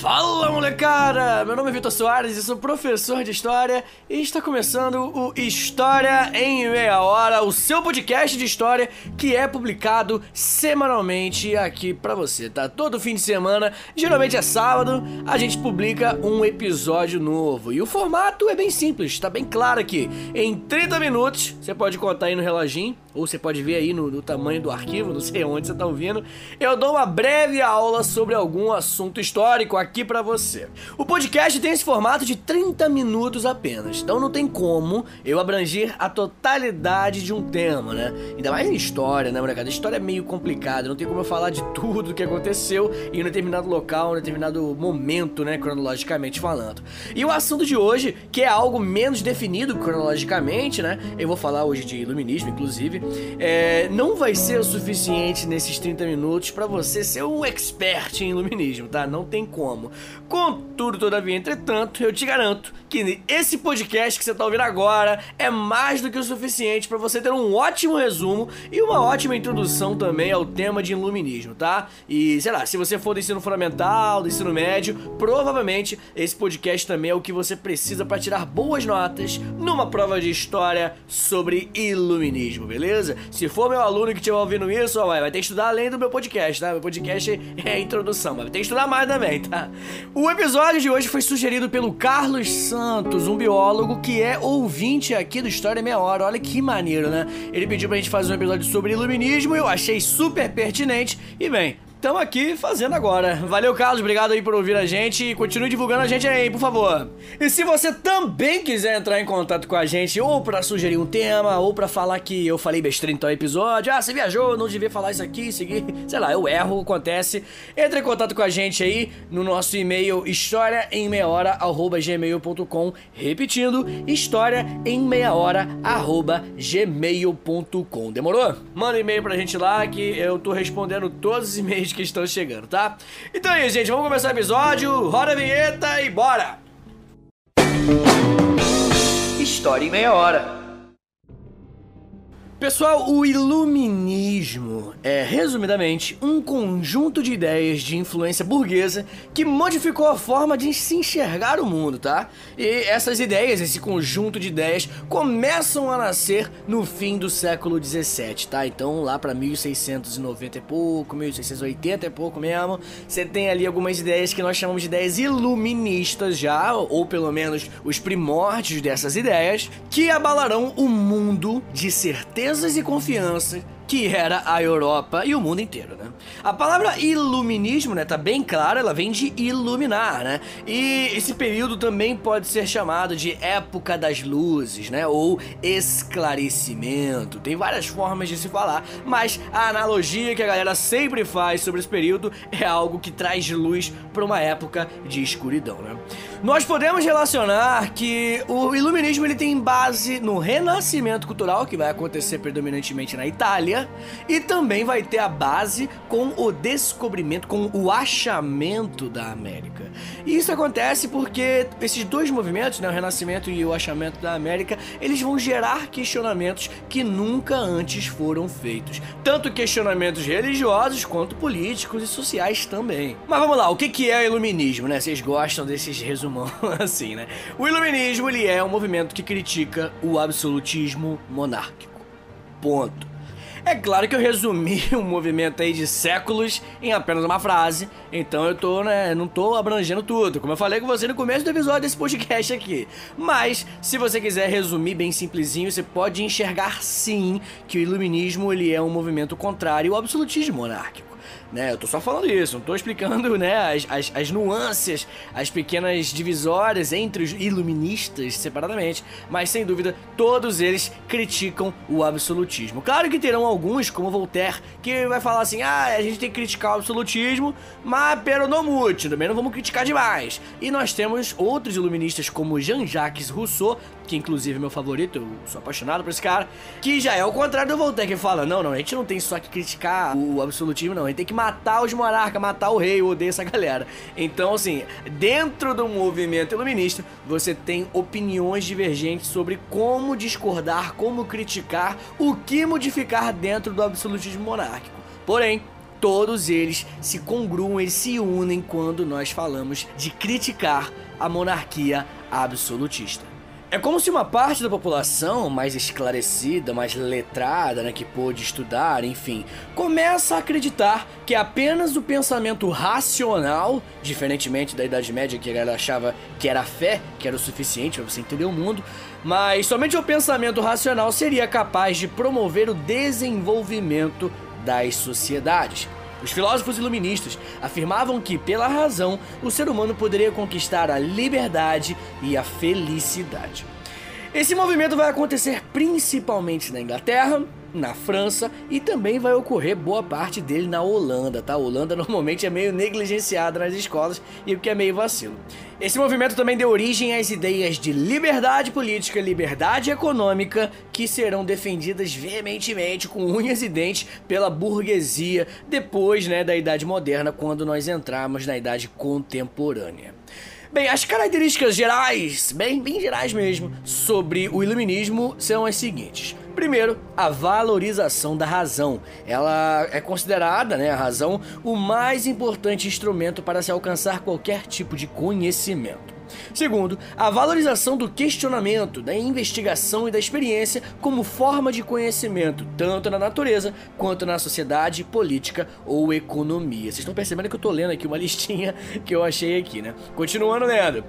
Fala molecada! Meu nome é Vitor Soares e sou professor de História e está começando o História em Meia Hora, o seu podcast de história que é publicado semanalmente aqui pra você, tá? Todo fim de semana, geralmente é sábado, a gente publica um episódio novo e o formato é bem simples, tá bem claro aqui. Em 30 minutos, você pode contar aí no reloginho, ou você pode ver aí no, no tamanho do arquivo, não sei onde você tá ouvindo, eu dou uma breve aula sobre algum assunto histórico aqui para você. O podcast tem esse formato de 30 minutos apenas, então não tem como eu abranger a totalidade de um tema, né? Ainda mais em história, né, molecada? História é meio complicada, não tem como eu falar de tudo que aconteceu em um determinado local, em um determinado momento, né, cronologicamente falando. E o assunto de hoje, que é algo menos definido cronologicamente, né? Eu vou falar hoje de iluminismo, inclusive, é, não vai ser o suficiente nesses 30 minutos para você ser um expert em iluminismo, tá? Não tem como. Contudo, todavia, entretanto, eu te garanto que esse podcast que você tá ouvindo agora é mais do que o suficiente para você ter um ótimo resumo e uma ótima introdução também ao tema de iluminismo, tá? E, sei lá, se você for do ensino fundamental, do ensino médio, provavelmente esse podcast também é o que você precisa para tirar boas notas numa prova de história sobre iluminismo, beleza? Se for meu aluno que estiver ouvindo isso, ó, vai ter que estudar além do meu podcast, tá? Meu podcast é a introdução, mas vai ter que estudar mais também, tá? O episódio de hoje foi sugerido pelo Carlos Santos, um biólogo que é ouvinte aqui do História Meia Hora. Olha que maneiro, né? Ele pediu pra gente fazer um episódio sobre iluminismo e eu achei super pertinente. E bem, Estamos aqui fazendo agora. Valeu, Carlos. Obrigado aí por ouvir a gente e continue divulgando a gente aí, por favor. E se você também quiser entrar em contato com a gente, ou para sugerir um tema, ou para falar que eu falei besteira em tal episódio, ah, você viajou, não devia falar isso aqui, seguir, sei lá, eu erro, acontece. Entre em contato com a gente aí no nosso e-mail história em meia hora gmail.com, repetindo, história em meia hora gmail.com. Demorou? Manda um e-mail pra gente lá que eu tô respondendo todos os e-mails que estão chegando, tá? Então é isso, gente. Vamos começar o episódio. Roda a vinheta e bora! História em meia hora. Pessoal, o iluminismo é, resumidamente, um conjunto de ideias de influência burguesa que modificou a forma de se enxergar o mundo, tá? E essas ideias, esse conjunto de ideias, começam a nascer no fim do século 17, tá? Então, lá para 1690 e pouco, 1680 e pouco mesmo, você tem ali algumas ideias que nós chamamos de ideias iluministas já, ou pelo menos os primórdios dessas ideias, que abalarão o mundo de certeza e confiança que era a Europa e o mundo inteiro, né? A palavra iluminismo, né, tá bem clara, ela vem de iluminar, né? E esse período também pode ser chamado de época das luzes, né, ou esclarecimento. Tem várias formas de se falar, mas a analogia que a galera sempre faz sobre esse período é algo que traz luz para uma época de escuridão, né? Nós podemos relacionar que o iluminismo ele tem base no renascimento cultural que vai acontecer predominantemente na Itália e também vai ter a base com o descobrimento, com o achamento da América. E isso acontece porque esses dois movimentos, né, o renascimento e o achamento da América, eles vão gerar questionamentos que nunca antes foram feitos, tanto questionamentos religiosos quanto políticos e sociais também. Mas vamos lá, o que é o iluminismo, né? Vocês gostam desses resumos assim, né? O iluminismo ele é um movimento que critica o absolutismo monárquico. Ponto. É claro que eu resumi um movimento aí de séculos em apenas uma frase, então eu tô, né, não tô abrangendo tudo, como eu falei com você no começo do episódio desse podcast aqui. Mas, se você quiser resumir bem simplesinho, você pode enxergar sim que o iluminismo ele é um movimento contrário ao absolutismo monárquico né? Eu tô só falando isso, não tô explicando, né, as, as, as, nuances, as pequenas divisórias entre os iluministas separadamente, mas sem dúvida todos eles criticam o absolutismo. Claro que terão alguns, como Voltaire, que vai falar assim: ah, a gente tem que criticar o absolutismo, mas pero no também não vamos criticar demais. E nós temos outros iluministas como Jean-Jacques Rousseau, que inclusive é meu favorito, eu sou apaixonado por esse cara, que já é o contrário do Voltaire, que fala: não, não, a gente não tem só que criticar o absolutismo, não, a gente tem que matar os monarcas, matar o rei, eu odeio essa galera. Então, assim, dentro do movimento iluminista, você tem opiniões divergentes sobre como discordar, como criticar, o que modificar dentro do absolutismo monárquico. Porém, todos eles se congruam, eles se unem quando nós falamos de criticar a monarquia absolutista. É como se uma parte da população mais esclarecida, mais letrada, né, que pôde estudar, enfim, começa a acreditar que apenas o pensamento racional, diferentemente da Idade Média que a galera achava que era a fé, que era o suficiente para você entender o mundo, mas somente o pensamento racional seria capaz de promover o desenvolvimento das sociedades. Os filósofos iluministas afirmavam que, pela razão, o ser humano poderia conquistar a liberdade e a felicidade. Esse movimento vai acontecer principalmente na Inglaterra, na França e também vai ocorrer boa parte dele na Holanda, tá? A Holanda normalmente é meio negligenciada nas escolas e o que é meio vacilo. Esse movimento também deu origem às ideias de liberdade política, liberdade econômica, que serão defendidas veementemente com unhas e dentes pela burguesia depois, né, da Idade Moderna, quando nós entramos na Idade Contemporânea. Bem, as características gerais, bem, bem gerais mesmo, sobre o iluminismo são as seguintes. Primeiro, a valorização da razão. Ela é considerada, né, a razão, o mais importante instrumento para se alcançar qualquer tipo de conhecimento. Segundo, a valorização do questionamento, da investigação e da experiência como forma de conhecimento, tanto na natureza quanto na sociedade, política ou economia. Vocês estão percebendo que eu estou lendo aqui uma listinha que eu achei aqui, né? Continuando lendo.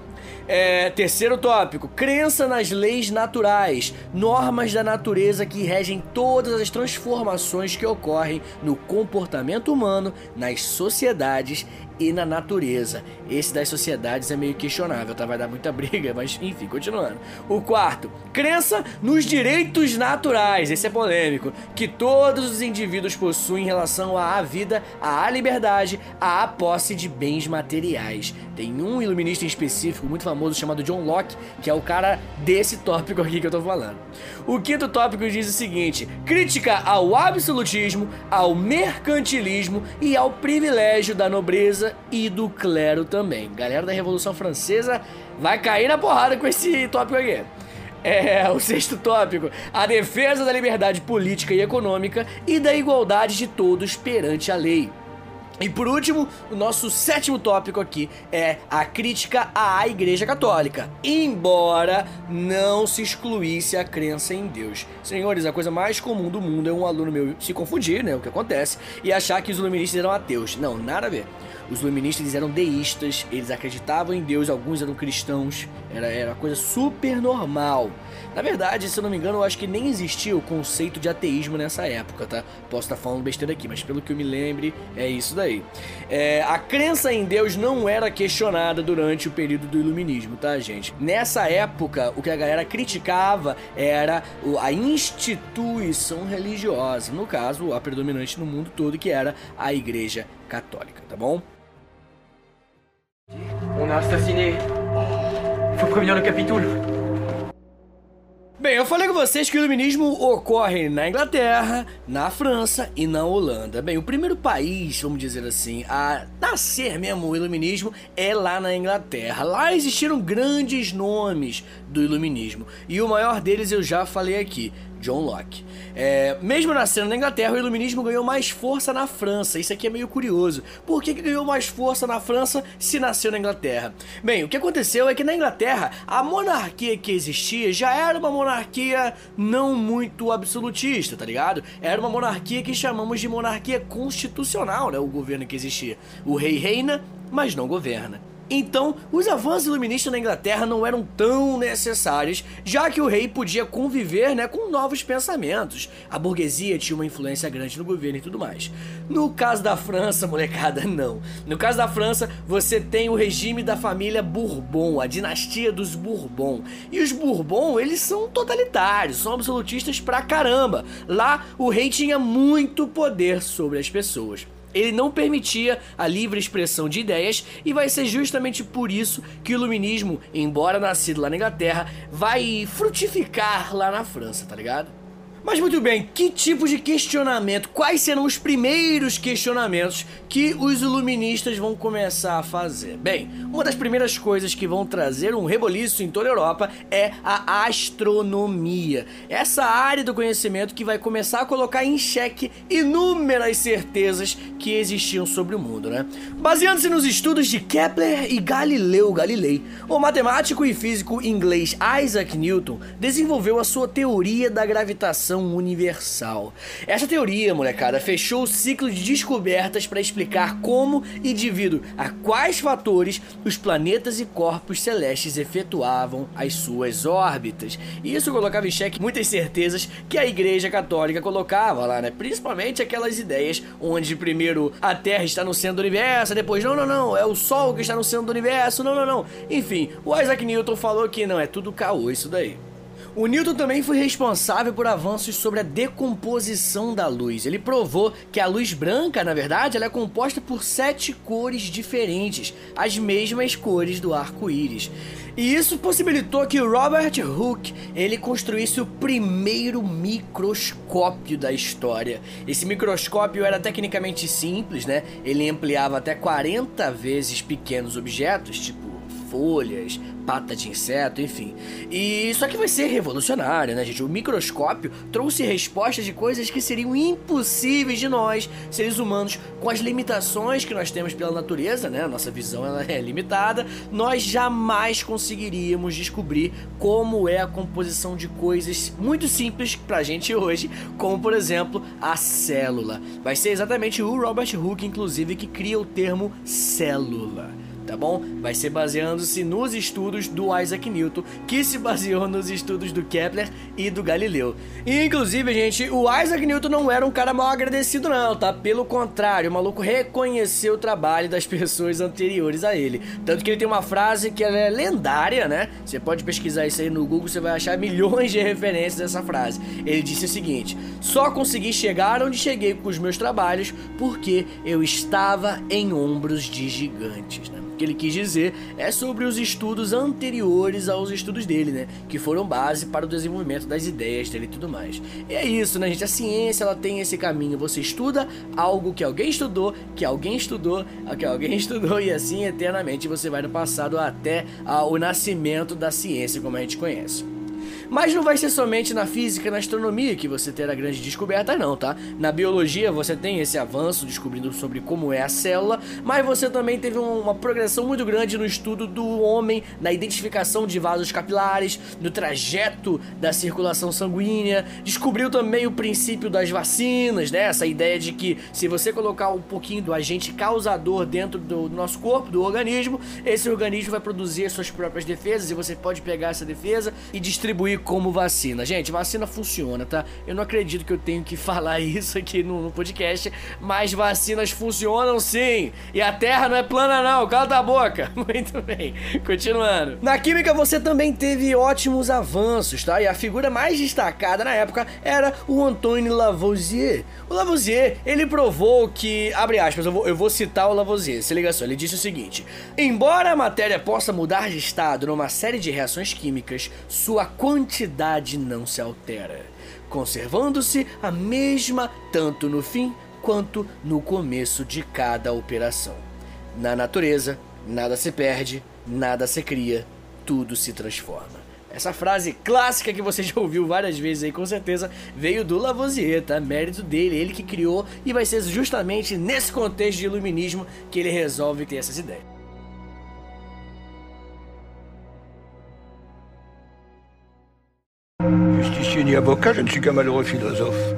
É, terceiro tópico: crença nas leis naturais, normas da natureza que regem todas as transformações que ocorrem no comportamento humano, nas sociedades e na natureza. Esse das sociedades é meio questionável, tá? Vai dar muita briga, mas enfim, continuando. O quarto, crença nos direitos naturais. Esse é polêmico, que todos os indivíduos possuem em relação à vida, à liberdade, à posse de bens materiais. Tem um iluminista em específico muito famoso chamado John Locke, que é o cara desse tópico aqui que eu tô falando. O quinto tópico diz o seguinte: crítica ao absolutismo, ao mercantilismo e ao privilégio da nobreza e do clero também. Galera da Revolução Francesa vai cair na porrada com esse tópico aqui. É, o sexto tópico, a defesa da liberdade política e econômica e da igualdade de todos perante a lei. E por último, o nosso sétimo tópico aqui é a crítica à Igreja Católica, embora não se excluísse a crença em Deus. Senhores, a coisa mais comum do mundo é um aluno meu se confundir, né, o que acontece, e achar que os iluministas eram ateus. Não, nada a ver. Os iluministas eram deístas, eles acreditavam em Deus, alguns eram cristãos, era, era coisa super normal. Na verdade, se eu não me engano, eu acho que nem existia o conceito de ateísmo nessa época, tá? Posso estar falando besteira aqui, mas pelo que eu me lembre, é isso daí. É, a crença em Deus não era questionada durante o período do iluminismo, tá, gente? Nessa época, o que a galera criticava era a instituição religiosa, no caso, a predominante no mundo todo, que era a Igreja Católica, tá bom? On a assassiné. Faut prévenir le Capitole. Bem, eu falei com vocês que o iluminismo ocorre na Inglaterra, na França e na Holanda. Bem, o primeiro país, vamos dizer assim, a nascer mesmo o iluminismo é lá na Inglaterra. Lá existiram grandes nomes do iluminismo e o maior deles eu já falei aqui, John Locke. É, mesmo nascendo na Inglaterra, o iluminismo ganhou mais força na França. Isso aqui é meio curioso. Por que, que ganhou mais força na França se nasceu na Inglaterra? Bem, o que aconteceu é que na Inglaterra a monarquia que existia já era uma monarquia não muito absolutista, tá ligado? Era uma monarquia que chamamos de monarquia constitucional, né? O governo que existia. O rei reina, mas não governa. Então, os avanços iluministas na Inglaterra não eram tão necessários, já que o rei podia conviver né, com novos pensamentos. A burguesia tinha uma influência grande no governo e tudo mais. No caso da França, molecada, não. No caso da França, você tem o regime da família Bourbon, a dinastia dos Bourbon. E os Bourbon, eles são totalitários, são absolutistas pra caramba. Lá, o rei tinha muito poder sobre as pessoas ele não permitia a livre expressão de ideias e vai ser justamente por isso que o iluminismo, embora nascido lá na Inglaterra, vai frutificar lá na França, tá ligado? Mas muito bem, que tipo de questionamento, quais serão os primeiros questionamentos que os iluministas vão começar a fazer? Bem, uma das primeiras coisas que vão trazer um reboliço em toda a Europa é a astronomia. Essa área do conhecimento que vai começar a colocar em xeque inúmeras certezas que existiam sobre o mundo, né? Baseando-se nos estudos de Kepler e Galileu Galilei, o matemático e físico inglês Isaac Newton desenvolveu a sua teoria da gravitação universal. Essa teoria, molecada, fechou o ciclo de descobertas para explicar como e devido a quais fatores os planetas e corpos celestes efetuavam as suas órbitas. E isso colocava em xeque muitas certezas que a Igreja Católica colocava lá, né? Principalmente aquelas ideias onde primeiro a Terra está no centro do universo, depois não, não, não, é o Sol que está no centro do universo, não, não, não. Enfim, o Isaac Newton falou que não, é tudo caô isso daí. O Newton também foi responsável por avanços sobre a decomposição da luz. Ele provou que a luz branca, na verdade, ela é composta por sete cores diferentes, as mesmas cores do arco-íris. E isso possibilitou que Robert Hooke ele construísse o primeiro microscópio da história. Esse microscópio era tecnicamente simples, né? Ele ampliava até 40 vezes pequenos objetos, tipo folhas, pata de inseto, enfim. E isso aqui vai ser revolucionário, né, gente? O microscópio trouxe respostas de coisas que seriam impossíveis de nós, seres humanos, com as limitações que nós temos pela natureza, né? Nossa visão ela é limitada, nós jamais conseguiríamos descobrir como é a composição de coisas muito simples pra gente hoje, como por exemplo a célula. Vai ser exatamente o Robert Hooke, inclusive, que cria o termo célula tá bom? Vai ser baseando-se nos estudos do Isaac Newton, que se baseou nos estudos do Kepler e do Galileu. E, inclusive, gente, o Isaac Newton não era um cara mal agradecido não, tá? Pelo contrário, o maluco reconheceu o trabalho das pessoas anteriores a ele. Tanto que ele tem uma frase que é lendária, né? Você pode pesquisar isso aí no Google, você vai achar milhões de referências dessa frase. Ele disse o seguinte: "Só consegui chegar onde cheguei com os meus trabalhos porque eu estava em ombros de gigantes", né? Que ele quis dizer é sobre os estudos anteriores aos estudos dele, né? Que foram base para o desenvolvimento das ideias dele e tudo mais. E é isso, né, gente? A ciência ela tem esse caminho. Você estuda algo que alguém estudou, que alguém estudou, que alguém estudou, e assim eternamente você vai no passado até o nascimento da ciência como a gente conhece. Mas não vai ser somente na física e na astronomia que você terá grandes descobertas, não, tá? Na biologia você tem esse avanço descobrindo sobre como é a célula, mas você também teve uma progressão muito grande no estudo do homem, na identificação de vasos capilares, no trajeto da circulação sanguínea, descobriu também o princípio das vacinas, né? Essa ideia de que se você colocar um pouquinho do agente causador dentro do nosso corpo, do organismo, esse organismo vai produzir suas próprias defesas e você pode pegar essa defesa e distribuir como vacina. Gente, vacina funciona, tá? Eu não acredito que eu tenho que falar isso aqui no, no podcast, mas vacinas funcionam sim. E a Terra não é plana não, cala a boca. Muito bem, continuando. Na química você também teve ótimos avanços, tá? E a figura mais destacada na época era o Antônio Lavoisier. O Lavoisier, ele provou que, abre aspas, eu vou, eu vou citar o Lavoisier, se liga só, ele disse o seguinte: Embora a matéria possa mudar de estado numa série de reações químicas, sua quantidade quantidade não se altera, conservando-se a mesma tanto no fim quanto no começo de cada operação. Na natureza, nada se perde, nada se cria, tudo se transforma. Essa frase clássica que você já ouviu várias vezes aí, com certeza, veio do Lavoisier, tá? Mérito dele, ele que criou, e vai ser justamente nesse contexto de iluminismo que ele resolve ter essas ideias. Justicier ni avocat, je ne suis qu'un malheureux philosophe.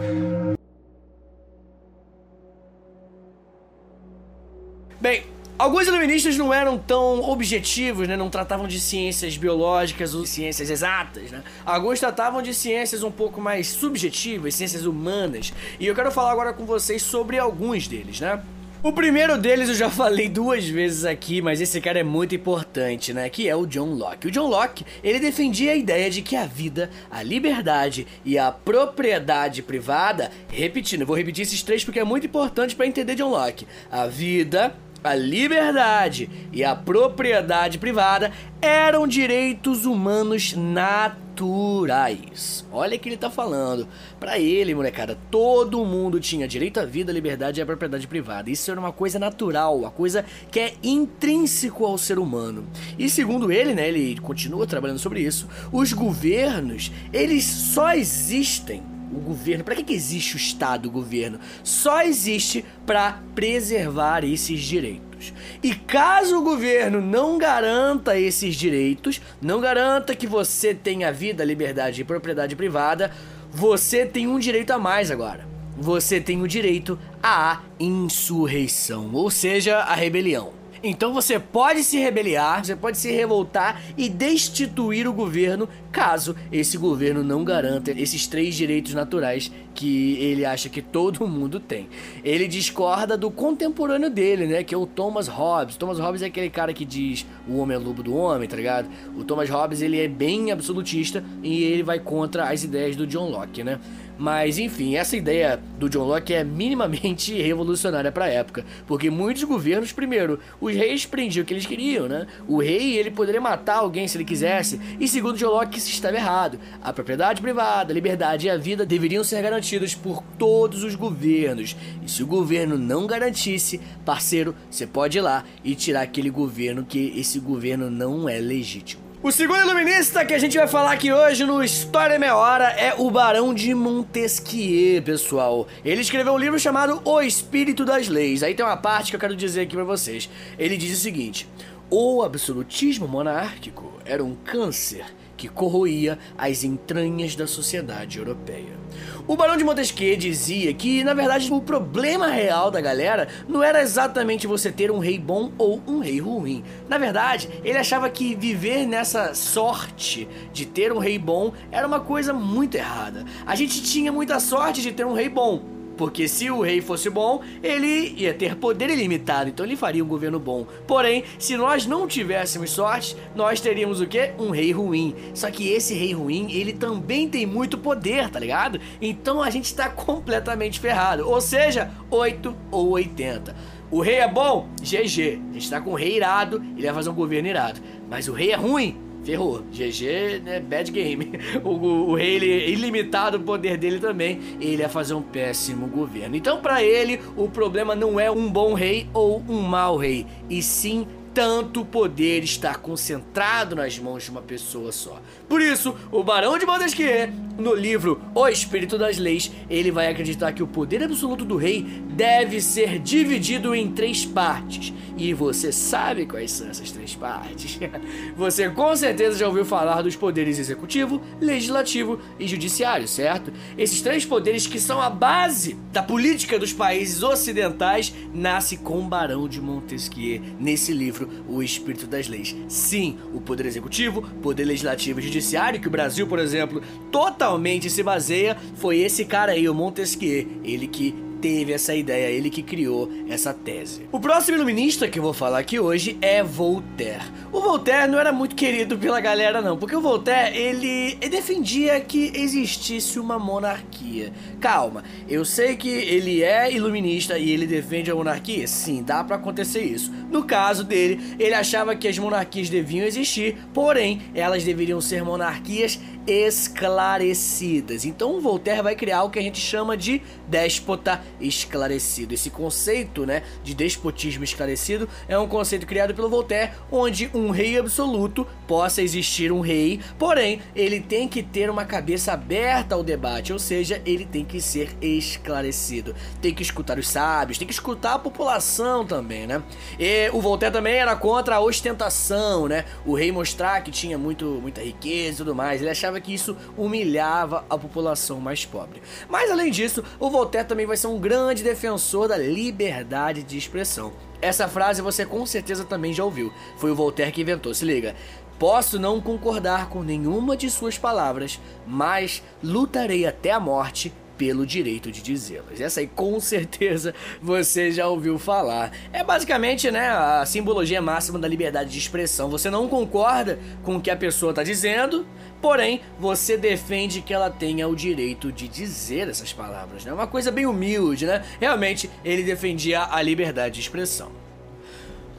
Bem, alguns iluministas não eram tão objetivos, né? Não tratavam de ciências biológicas ou ciências exatas, né? Alguns tratavam de ciências um pouco mais subjetivas, ciências humanas. E eu quero falar agora com vocês sobre alguns deles, né? O primeiro deles eu já falei duas vezes aqui, mas esse cara é muito importante, né? Que é o John Locke. O John Locke, ele defendia a ideia de que a vida, a liberdade e a propriedade privada, repetindo, eu vou repetir esses três porque é muito importante para entender John Locke. A vida, a liberdade e a propriedade privada eram direitos humanos naturais naturais. Olha o que ele tá falando. Para ele, molecada, todo mundo tinha direito à vida, à liberdade e à propriedade privada. Isso era uma coisa natural, uma coisa que é intrínseco ao ser humano. E segundo ele, né, ele continua trabalhando sobre isso, os governos, eles só existem o governo, para que, que existe o Estado, o governo? Só existe para preservar esses direitos. E caso o governo não garanta esses direitos, não garanta que você tenha vida, liberdade e propriedade privada, você tem um direito a mais agora. Você tem o direito à insurreição, ou seja, a rebelião. Então você pode se rebeliar, você pode se revoltar e destituir o governo caso esse governo não garanta esses três direitos naturais que ele acha que todo mundo tem. Ele discorda do contemporâneo dele, né, que é o Thomas Hobbes. Thomas Hobbes é aquele cara que diz o homem é lobo do homem, tá ligado? O Thomas Hobbes, ele é bem absolutista e ele vai contra as ideias do John Locke, né? Mas enfim, essa ideia do John Locke é minimamente revolucionária para a época, porque muitos governos, primeiro, os reis prendiam o que eles queriam, né? O rei ele poderia matar alguém se ele quisesse, e segundo John Locke isso estava errado. A propriedade privada, a liberdade e a vida deveriam ser garantidas por todos os governos. E se o governo não garantisse, parceiro, você pode ir lá e tirar aquele governo que esse governo não é legítimo. O segundo iluminista que a gente vai falar aqui hoje no História Meia Hora é o Barão de Montesquieu, pessoal. Ele escreveu um livro chamado O Espírito das Leis. Aí tem uma parte que eu quero dizer aqui para vocês. Ele diz o seguinte: O absolutismo monárquico era um câncer que corroía as entranhas da sociedade europeia. O Barão de Montesquieu dizia que, na verdade, o problema real da galera não era exatamente você ter um rei bom ou um rei ruim. Na verdade, ele achava que viver nessa sorte de ter um rei bom era uma coisa muito errada. A gente tinha muita sorte de ter um rei bom, porque se o rei fosse bom, ele ia ter poder ilimitado, então ele faria um governo bom. Porém, se nós não tivéssemos sorte, nós teríamos o quê? Um rei ruim. Só que esse rei ruim, ele também tem muito poder, tá ligado? Então a gente tá completamente ferrado. Ou seja, 8 ou 80. O rei é bom? GG. A gente tá com o rei irado, ele vai fazer um governo irado. Mas o rei é ruim? Ferrou. GG, né? Bad game. O, o, rei, ele, é ilimitado o poder dele também, ele ia fazer um péssimo governo. Então, para ele, o problema não é um bom rei ou um mau rei, e sim tanto poder está concentrado nas mãos de uma pessoa só. Por isso, o Barão de Montesquieu, no livro O Espírito das Leis, ele vai acreditar que o poder absoluto do rei deve ser dividido em três partes. E você sabe quais são essas três partes. Você com certeza já ouviu falar dos poderes executivo, legislativo e judiciário, certo? Esses três poderes que são a base da política dos países ocidentais nasce com o Barão de Montesquieu nesse livro o espírito das leis. Sim, o poder executivo, poder legislativo e judiciário, que o Brasil, por exemplo, totalmente se baseia, foi esse cara aí, o Montesquieu, ele que teve essa ideia, ele que criou essa tese. O próximo iluminista que eu vou falar aqui hoje é Voltaire. O Voltaire não era muito querido pela galera não, porque o Voltaire, ele, defendia que existisse uma monarquia. Calma, eu sei que ele é iluminista e ele defende a monarquia, sim, dá para acontecer isso. No caso dele, ele achava que as monarquias deviam existir, porém, elas deveriam ser monarquias esclarecidas. Então, Voltaire vai criar o que a gente chama de déspota esclarecido. Esse conceito, né, de despotismo esclarecido é um conceito criado pelo Voltaire, onde um rei absoluto possa existir um rei, porém, ele tem que ter uma cabeça aberta ao debate, ou seja, ele tem que ser esclarecido. Tem que escutar os sábios, tem que escutar a população também, né? E o Voltaire também era contra a ostentação, né? O rei mostrar que tinha muito, muita riqueza e tudo mais. Ele achava que isso humilhava a população mais pobre. Mas além disso, o Voltaire também vai ser um grande defensor da liberdade de expressão. Essa frase você com certeza também já ouviu. Foi o Voltaire que inventou, se liga. Posso não concordar com nenhuma de suas palavras, mas lutarei até a morte pelo direito de dizê-las. Essa aí com certeza você já ouviu falar. É basicamente, né, a simbologia máxima da liberdade de expressão. Você não concorda com o que a pessoa está dizendo, porém você defende que ela tenha o direito de dizer essas palavras, né? Uma coisa bem humilde, né? Realmente ele defendia a liberdade de expressão.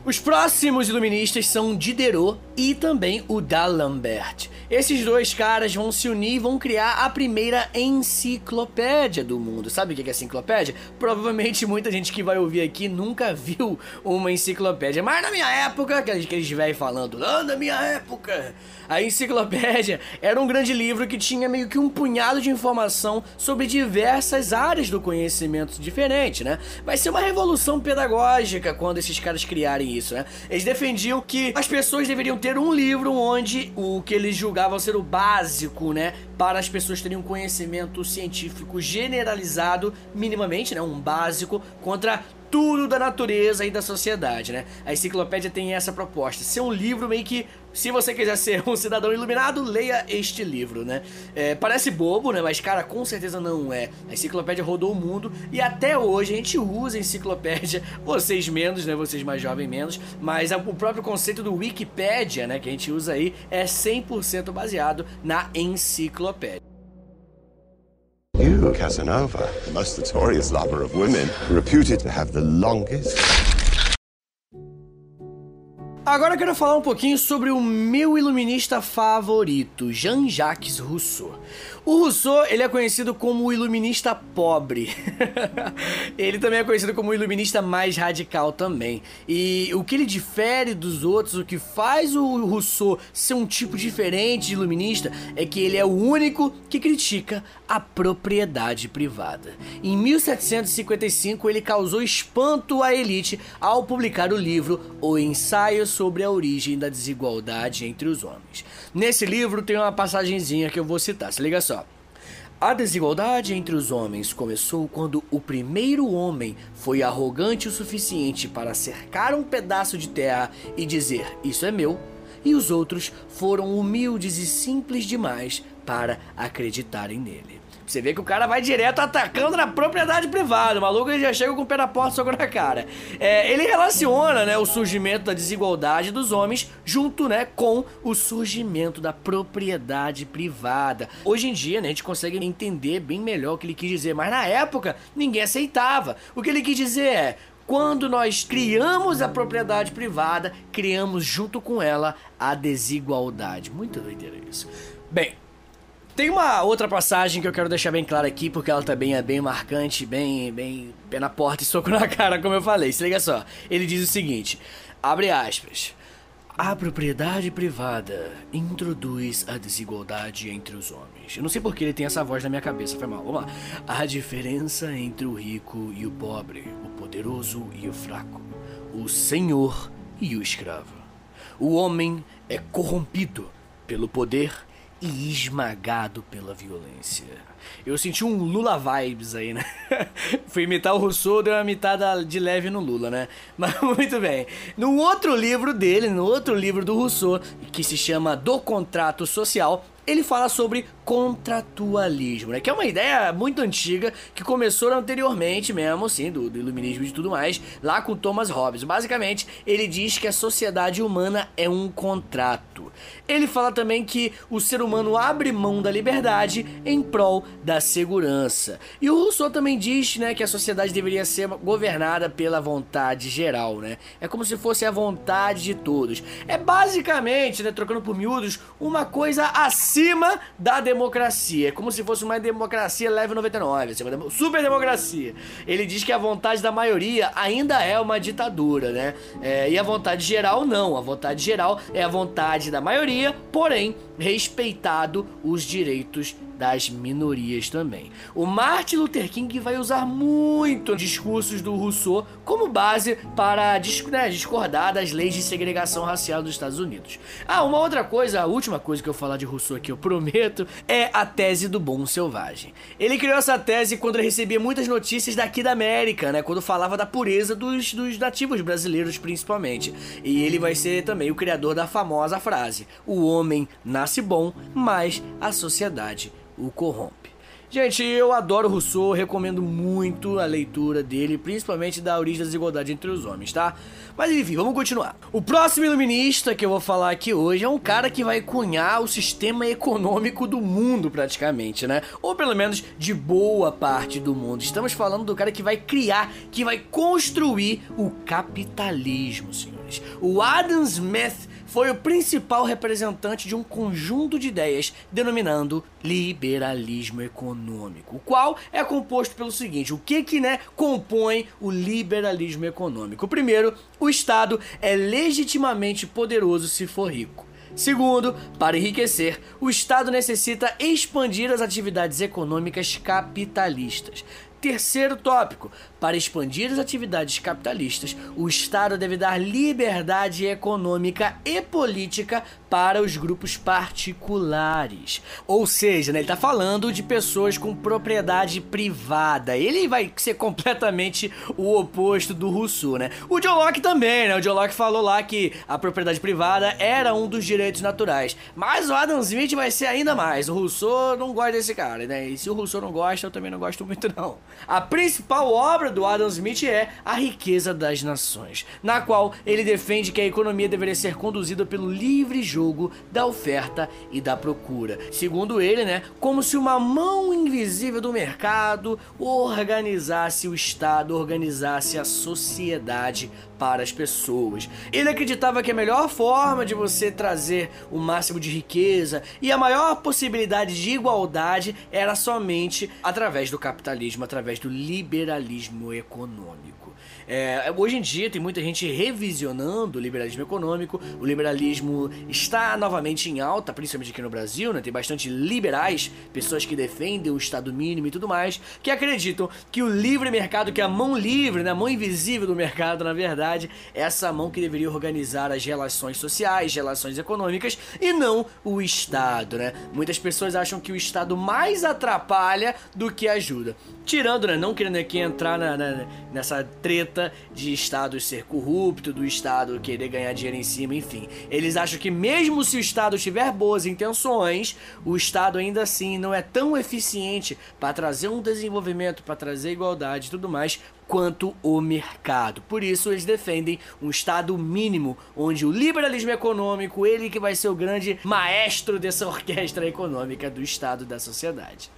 Os próximos iluministas são Diderot e também o D'Alembert. Esses dois caras vão se unir e vão criar a primeira enciclopédia do mundo. Sabe o que é enciclopédia? Provavelmente muita gente que vai ouvir aqui nunca viu uma enciclopédia. Mas na minha época, que eles velhos falando, lá na minha época, a enciclopédia era um grande livro que tinha meio que um punhado de informação sobre diversas áreas do conhecimento diferente, né? Vai ser uma revolução pedagógica quando esses caras criarem isso, né? Eles defendiam que as pessoas deveriam ter um livro onde o que eles julgavam ser o básico, né, para as pessoas terem um conhecimento científico generalizado, minimamente, né, um básico contra tudo da natureza e da sociedade, né? A enciclopédia tem essa proposta, ser um livro meio que, se você quiser ser um cidadão iluminado, leia este livro, né? É, parece bobo, né? Mas, cara, com certeza não é. A enciclopédia rodou o mundo e até hoje a gente usa a enciclopédia, vocês menos, né? Vocês mais jovens menos, mas o próprio conceito do Wikipedia, né? Que a gente usa aí, é 100% baseado na enciclopédia. You, Casanova, the most notorious lover of women, reputed to have the longest. Agora eu quero falar um pouquinho sobre o meu iluminista favorito, Jean-Jacques Rousseau. O Rousseau, ele é conhecido como o iluminista pobre. ele também é conhecido como o iluminista mais radical também. E o que ele difere dos outros, o que faz o Rousseau ser um tipo diferente de iluminista, é que ele é o único que critica a propriedade privada. Em 1755, ele causou espanto à elite ao publicar o livro O Ensaio sobre a Origem da Desigualdade entre os Homens. Nesse livro tem uma passagenzinha que eu vou citar, se liga só. A desigualdade entre os homens começou quando o primeiro homem foi arrogante o suficiente para cercar um pedaço de terra e dizer: Isso é meu, e os outros foram humildes e simples demais para acreditarem nele. Você vê que o cara vai direto atacando na propriedade privada. O maluco já chega com o pé na porta soco na cara. É, ele relaciona né, o surgimento da desigualdade dos homens junto né, com o surgimento da propriedade privada. Hoje em dia né, a gente consegue entender bem melhor o que ele quis dizer, mas na época ninguém aceitava. O que ele quis dizer é. Quando nós criamos a propriedade privada, criamos junto com ela a desigualdade. Muito doideira isso. Bem, tem uma outra passagem que eu quero deixar bem clara aqui, porque ela também é bem marcante, bem, bem pé na porta e soco na cara, como eu falei. Se liga só. Ele diz o seguinte: abre aspas. A propriedade privada introduz a desigualdade entre os homens. Eu não sei porque ele tem essa voz na minha cabeça, foi mal. Vamos lá. A diferença entre o rico e o pobre, o poderoso e o fraco, o senhor e o escravo. O homem é corrompido pelo poder e esmagado pela violência. Eu senti um Lula vibes aí, né? Fui imitar o Rousseau, deu uma mitada de leve no Lula, né? Mas muito bem. No outro livro dele, no outro livro do Rousseau, que se chama Do Contrato Social, ele fala sobre contratualismo, né? Que é uma ideia muito antiga que começou anteriormente mesmo, assim, do, do iluminismo e tudo mais, lá com Thomas Hobbes. Basicamente, ele diz que a sociedade humana é um contrato. Ele fala também que o ser humano abre mão da liberdade em prol da segurança. E o Rousseau também diz, né, que a sociedade deveria ser governada pela vontade geral, né? É como se fosse a vontade de todos. É basicamente, né, trocando por miúdos, uma coisa acima da democracia democracia. É como se fosse uma democracia leve 99, assim, uma super democracia. Ele diz que a vontade da maioria ainda é uma ditadura, né? É, e a vontade geral não. A vontade geral é a vontade da maioria, porém respeitado os direitos das minorias também. O Martin Luther King vai usar muito discursos do Rousseau como base para né, discordar das leis de segregação racial dos Estados Unidos. Ah, uma outra coisa, a última coisa que eu falar de Rousseau aqui, eu prometo, é a tese do bom selvagem. Ele criou essa tese quando recebia muitas notícias daqui da América, né, quando falava da pureza dos, dos nativos brasileiros principalmente. E ele vai ser também o criador da famosa frase: o homem nasce bom, mas a sociedade o corrompe. Gente, eu adoro Rousseau, recomendo muito a leitura dele, principalmente da origem da desigualdade entre os homens, tá? Mas enfim, vamos continuar. O próximo iluminista que eu vou falar aqui hoje é um cara que vai cunhar o sistema econômico do mundo, praticamente, né? Ou pelo menos de boa parte do mundo. Estamos falando do cara que vai criar, que vai construir o capitalismo, senhores. o Adam Smith foi o principal representante de um conjunto de ideias denominando liberalismo econômico, o qual é composto pelo seguinte: o que que né compõe o liberalismo econômico? Primeiro, o Estado é legitimamente poderoso se for rico. Segundo, para enriquecer, o Estado necessita expandir as atividades econômicas capitalistas. Terceiro tópico: para expandir as atividades capitalistas, o Estado deve dar liberdade econômica e política para os grupos particulares. Ou seja, né, ele está falando de pessoas com propriedade privada. Ele vai ser completamente o oposto do Rousseau, né? O John Locke também, né? O John Locke falou lá que a propriedade privada era um dos direitos naturais. Mas o Adam Smith vai ser ainda mais. O Rousseau não gosta desse cara, né? E se o Rousseau não gosta, eu também não gosto muito, não. A principal obra do Adam Smith é A Riqueza das Nações, na qual ele defende que a economia deveria ser conduzida pelo livre jogo da oferta e da procura. Segundo ele, né, como se uma mão invisível do mercado organizasse o Estado, organizasse a sociedade para as pessoas. Ele acreditava que a melhor forma de você trazer o máximo de riqueza e a maior possibilidade de igualdade era somente através do capitalismo, através do liberalismo econômico. É, hoje em dia tem muita gente revisionando o liberalismo econômico. O liberalismo está novamente em alta, principalmente aqui no Brasil, né? Tem bastante liberais, pessoas que defendem o Estado mínimo e tudo mais, que acreditam que o livre mercado, que a mão livre, né? a mão invisível do mercado, na verdade, é essa mão que deveria organizar as relações sociais, relações econômicas e não o Estado, né? Muitas pessoas acham que o Estado mais atrapalha do que ajuda. Tirando, né? Não querendo aqui entrar na, na, nessa treta de Estado ser corrupto, do Estado querer ganhar dinheiro em cima, enfim. Eles acham que mesmo se o Estado tiver boas intenções, o Estado ainda assim não é tão eficiente para trazer um desenvolvimento, para trazer igualdade e tudo mais, quanto o mercado. Por isso eles defendem um estado mínimo, onde o liberalismo econômico, ele que vai ser o grande maestro dessa orquestra econômica do estado da sociedade.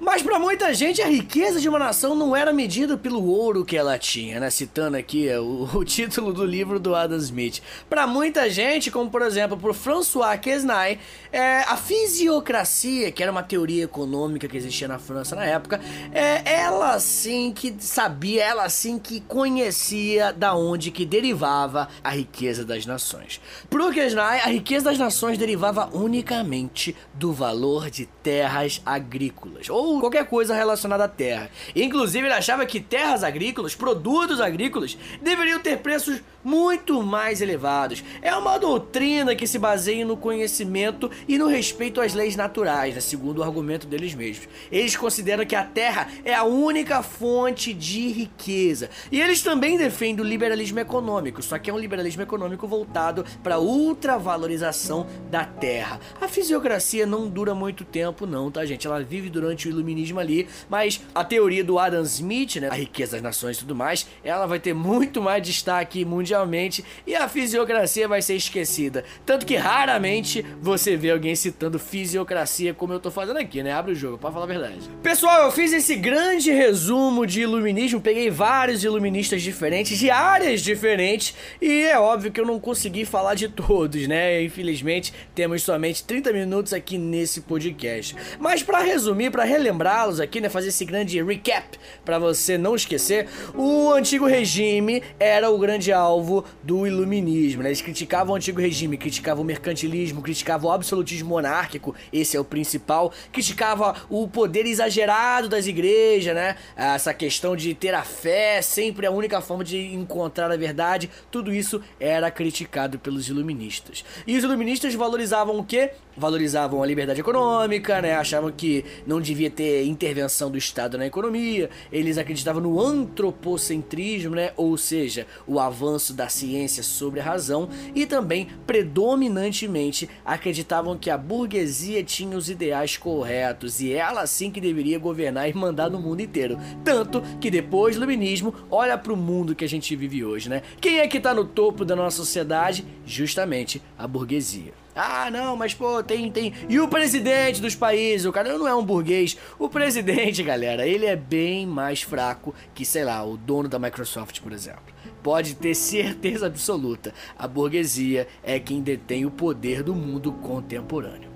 Mas para muita gente a riqueza de uma nação não era medida pelo ouro que ela tinha, né? Citando aqui o, o título do livro do Adam Smith. Para muita gente, como por exemplo por François Quesnay, é, a fisiocracia, que era uma teoria econômica que existia na França na época, é, ela sim que sabia, ela sim que conhecia da onde que derivava a riqueza das nações. Pro Quesnay, a riqueza das nações derivava unicamente do valor de terras agrícolas, ou ou qualquer coisa relacionada à terra. Inclusive, ele achava que terras agrícolas, produtos agrícolas, deveriam ter preços muito mais elevados. É uma doutrina que se baseia no conhecimento e no respeito às leis naturais, né, segundo o argumento deles mesmos. Eles consideram que a terra é a única fonte de riqueza. E eles também defendem o liberalismo econômico, só que é um liberalismo econômico voltado para a ultravalorização da terra. A fisiocracia não dura muito tempo, não, tá, gente? Ela vive durante o iluminismo ali, mas a teoria do Adam Smith, né, a riqueza das nações e tudo mais, ela vai ter muito mais destaque mundialmente e a fisiocracia vai ser esquecida. Tanto que raramente você vê alguém citando fisiocracia como eu tô fazendo aqui, né? Abre o jogo, para falar a verdade. Pessoal, eu fiz esse grande resumo de iluminismo, peguei vários iluministas diferentes, de áreas diferentes, e é óbvio que eu não consegui falar de todos, né? Infelizmente, temos somente 30 minutos aqui nesse podcast. Mas para resumir, para relembrá-los aqui, né, fazer esse grande recap para você não esquecer, o antigo regime era o grande alvo do iluminismo, né? Eles criticavam o antigo regime, criticavam o mercantilismo, criticavam o absolutismo monárquico, esse é o principal, criticava o poder exagerado das igrejas, né? Essa questão de ter a fé, sempre a única forma de encontrar a verdade, tudo isso era criticado pelos iluministas. E os iluministas valorizavam o quê? Valorizavam a liberdade econômica, né? Achavam que não devia ter intervenção do Estado na economia, eles acreditavam no antropocentrismo, né? Ou seja, o avanço da ciência sobre a razão e também predominantemente acreditavam que a burguesia tinha os ideais corretos e ela sim que deveria governar e mandar no mundo inteiro. Tanto que depois do iluminismo, olha para o mundo que a gente vive hoje, né? Quem é que tá no topo da nossa sociedade? Justamente a burguesia. Ah, não, mas pô, tem, tem. E o presidente dos países? O cara não é um burguês. O presidente, galera, ele é bem mais fraco que, sei lá, o dono da Microsoft, por exemplo. Pode ter certeza absoluta, a burguesia é quem detém o poder do mundo contemporâneo.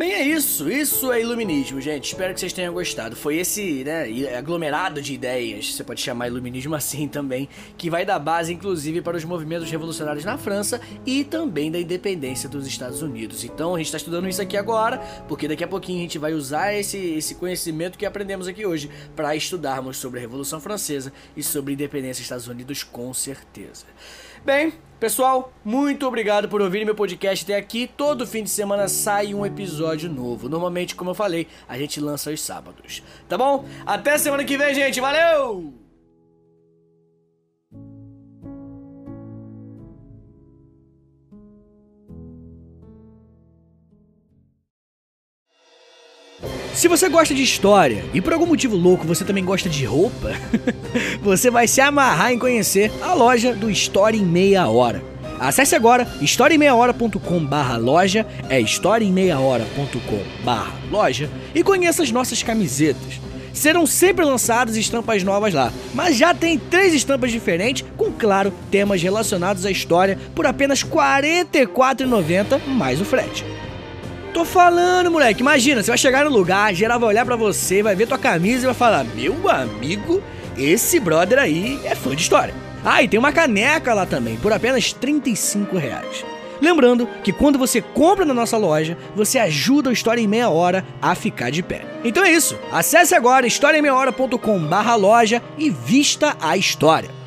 Bem, é isso. Isso é iluminismo, gente. Espero que vocês tenham gostado. Foi esse, né, aglomerado de ideias, você pode chamar iluminismo assim também, que vai dar base, inclusive, para os movimentos revolucionários na França e também da independência dos Estados Unidos. Então, a gente está estudando isso aqui agora, porque daqui a pouquinho a gente vai usar esse, esse conhecimento que aprendemos aqui hoje para estudarmos sobre a Revolução Francesa e sobre a independência dos Estados Unidos, com certeza. Bem, pessoal, muito obrigado por ouvir meu podcast até aqui. Todo fim de semana sai um episódio novo. Normalmente, como eu falei, a gente lança aos sábados. Tá bom? Até semana que vem, gente. Valeu! Se você gosta de história e por algum motivo louco você também gosta de roupa, você vai se amarrar em conhecer a loja do História em Meia Hora. Acesse agora historiaemmeiahora.com barra loja, é historiaemmeiahora.com barra loja e conheça as nossas camisetas. Serão sempre lançadas estampas novas lá, mas já tem três estampas diferentes com, claro, temas relacionados à história por apenas R$ 44,90 mais o frete. Tô falando, moleque. Imagina, você vai chegar no lugar, geral vai olhar para você, vai ver tua camisa e vai falar: Meu amigo, esse brother aí é fã de história. Ah, e tem uma caneca lá também, por apenas 35 reais. Lembrando que quando você compra na nossa loja, você ajuda o História em Meia Hora a ficar de pé. Então é isso. Acesse agora historiaemmeiahora.com barra loja e vista a história.